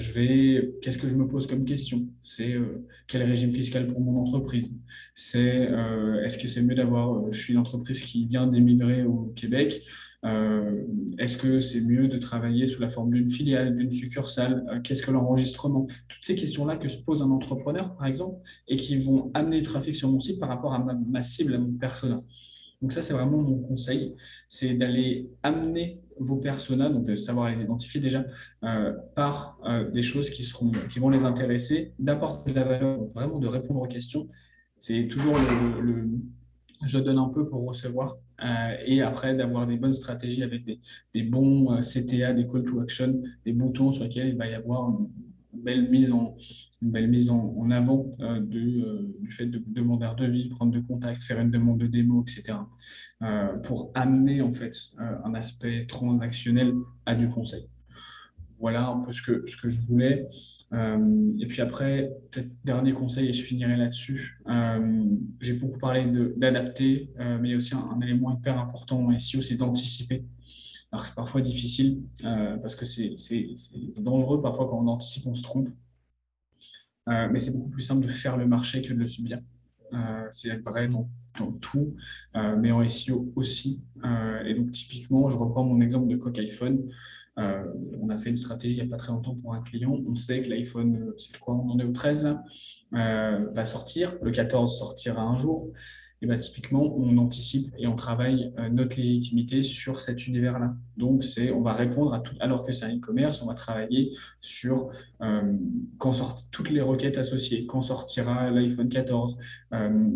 qu'est-ce que je me pose comme question? C'est euh, quel régime fiscal pour mon entreprise? Est-ce que c'est mieux d'avoir, je suis une entreprise qui vient d'immigrer au Québec. Est-ce que c'est mieux de travailler sous la forme d'une filiale, d'une succursale? Qu'est-ce que l'enregistrement? Toutes ces questions-là que se pose un entrepreneur, par exemple, et qui vont amener le trafic sur mon site par rapport à ma, cible, à mon persona. Donc ça, c'est vraiment mon conseil, c'est d'aller amener vos personas, donc de savoir les identifier déjà euh, par euh, des choses qui, seront, qui vont les intéresser, d'apporter de la valeur, vraiment de répondre aux questions. C'est toujours le, je donne un peu pour recevoir euh, et après d'avoir des bonnes stratégies avec des, bons CTA, des call to action, des boutons sur lesquels il va y avoir une belle mise en, avant euh, euh, du fait de demander un devis, prendre de contact, faire une demande de démo, etc. Euh, pour amener en fait un aspect transactionnel à du conseil. Voilà un peu que, ce que je voulais. Et puis après, peut-être dernier conseil, et je finirai là-dessus. J'ai beaucoup parlé d'adapter, mais il y a aussi un, élément hyper important en SEO, c'est d'anticiper. Alors c'est parfois difficile parce que c'est dangereux parfois quand on anticipe, on se trompe. Euh, mais c'est beaucoup plus simple de faire le marché que de le subir. Euh, c'est vrai dans, tout, euh, mais en SEO aussi. et donc, typiquement, je reprends mon exemple de Coq iPhone. On a fait une stratégie il n'y a pas très longtemps pour un client. On sait que l'iPhone, c'est quoi On en est au 13 là, va sortir. Le 14 sortira un jour. Bah, typiquement, on anticipe et on travaille euh, notre légitimité sur cet univers-là. Donc, c'est, on va répondre à tout, alors que c'est un e-commerce, on va travailler sur euh, toutes les requêtes associées, quand sortira l'iPhone 14, euh,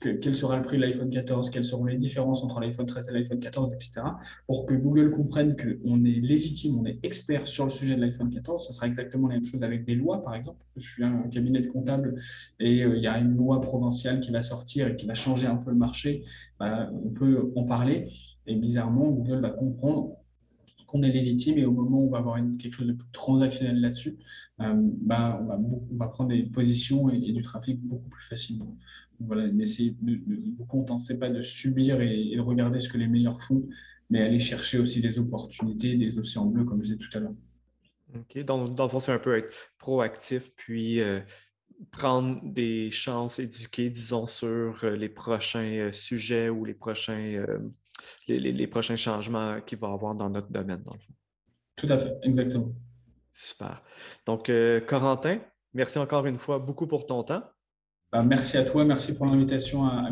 quel sera le prix de l'iPhone 14, quelles seront les différences entre l'iPhone 13 et l'iPhone 14, etc. Pour que Google comprenne qu'on est légitime, on est expert sur le sujet de l'iPhone 14. Ce sera exactement la même chose avec des lois, par exemple. Je suis un cabinet de comptable et il y a une loi provinciale qui va sortir et qui va changer un peu le marché, bah, on peut en parler. Et bizarrement, Google va comprendre qu'on est légitime et au moment où on va avoir quelque chose de plus transactionnel là-dessus, euh, bah, on, va prendre des positions et, du trafic beaucoup plus facilement. voilà, n'essayez de, de, vous contentez pas de subir et, de regarder ce que les meilleurs font, mais aller chercher aussi des opportunités, des océans bleus, comme je disais tout à l'heure.
OK. Donc, dans le fond, c'est un peu être proactif, puis euh, prendre des chances éduquées, disons, sur euh, les prochains euh, sujets ou les prochains, euh, les, prochains changements qu'il va y avoir dans notre domaine, dans le fond.
Tout à fait, exactement.
Super. Donc, Corentin, merci encore une fois beaucoup pour ton temps.
Ben, merci à toi, merci pour l'invitation à, à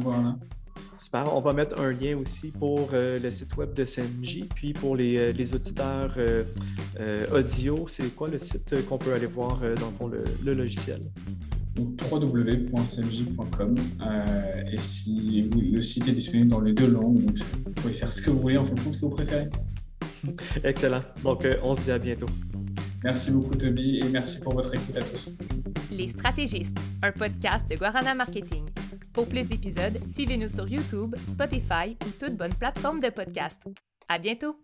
Super. On va mettre un lien aussi pour euh, le site web de CMJ, puis pour les, euh, auditeurs euh, audio, c'est quoi le site qu'on peut aller voir dans le, fond, le, logiciel?
www.cmj.com et si le site est disponible dans les deux langues, donc vous pouvez faire ce que vous voulez en fonction de ce que vous préférez.
Excellent. Donc, on se dit à bientôt.
Merci beaucoup, Toby, et merci pour votre écoute à tous.
Les Stratégistes, un podcast de Guarana Marketing. Pour plus d'épisodes, suivez-nous sur YouTube, Spotify ou toute bonne plateforme de podcast. À bientôt!